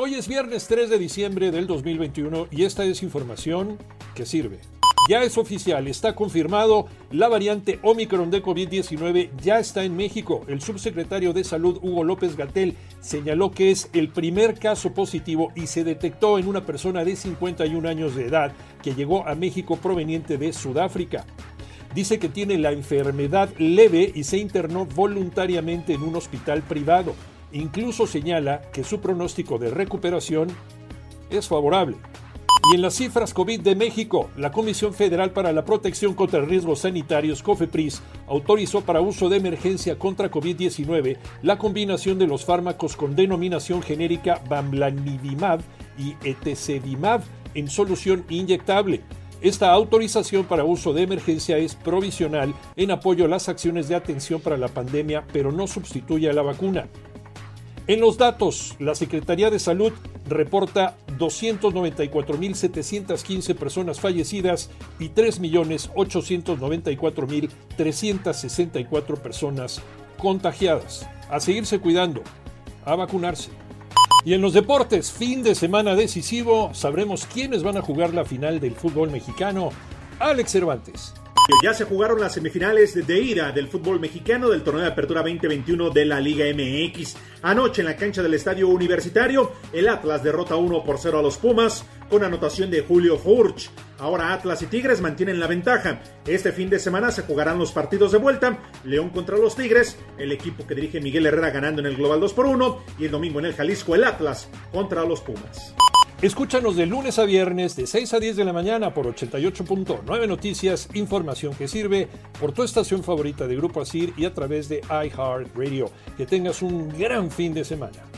Hoy es viernes 3 de diciembre del 2021 y esta es información que sirve. Ya es oficial, está confirmado, la variante Omicron de COVID-19 ya está en México. El subsecretario de Salud, Hugo López Gatel, señaló que es el primer caso positivo y se detectó en una persona de 51 años de edad que llegó a México proveniente de Sudáfrica. Dice que tiene la enfermedad leve y se internó voluntariamente en un hospital privado. Incluso señala que su pronóstico de recuperación es favorable. Y en las cifras COVID de México, la Comisión Federal para la Protección contra Riesgos Sanitarios, COFEPRIS, autorizó para uso de emergencia contra COVID-19 la combinación de los fármacos con denominación genérica Bamlanivimab y Etesevimab en solución inyectable. Esta autorización para uso de emergencia es provisional en apoyo a las acciones de atención para la pandemia, pero no sustituye a la vacuna. En los datos, la Secretaría de Salud reporta 294.715 personas fallecidas y 3.894.364 personas contagiadas. A seguirse cuidando, a vacunarse. Y en los deportes, fin de semana decisivo, sabremos quiénes van a jugar la final del fútbol mexicano. Alex Cervantes. Ya se jugaron las semifinales de ira del fútbol mexicano del torneo de apertura 2021 de la Liga MX. Anoche en la cancha del Estadio Universitario, el Atlas derrota 1 por 0 a los Pumas con anotación de Julio Furch. Ahora Atlas y Tigres mantienen la ventaja. Este fin de semana se jugarán los partidos de vuelta. León contra los Tigres, el equipo que dirige Miguel Herrera ganando en el Global 2 por 1 y el domingo en el Jalisco el Atlas contra los Pumas. Escúchanos de lunes a viernes de 6 a 10 de la mañana por 88.9 Noticias, información que sirve por tu estación favorita de Grupo Asir y a través de iHeartRadio. Que tengas un gran fin de semana.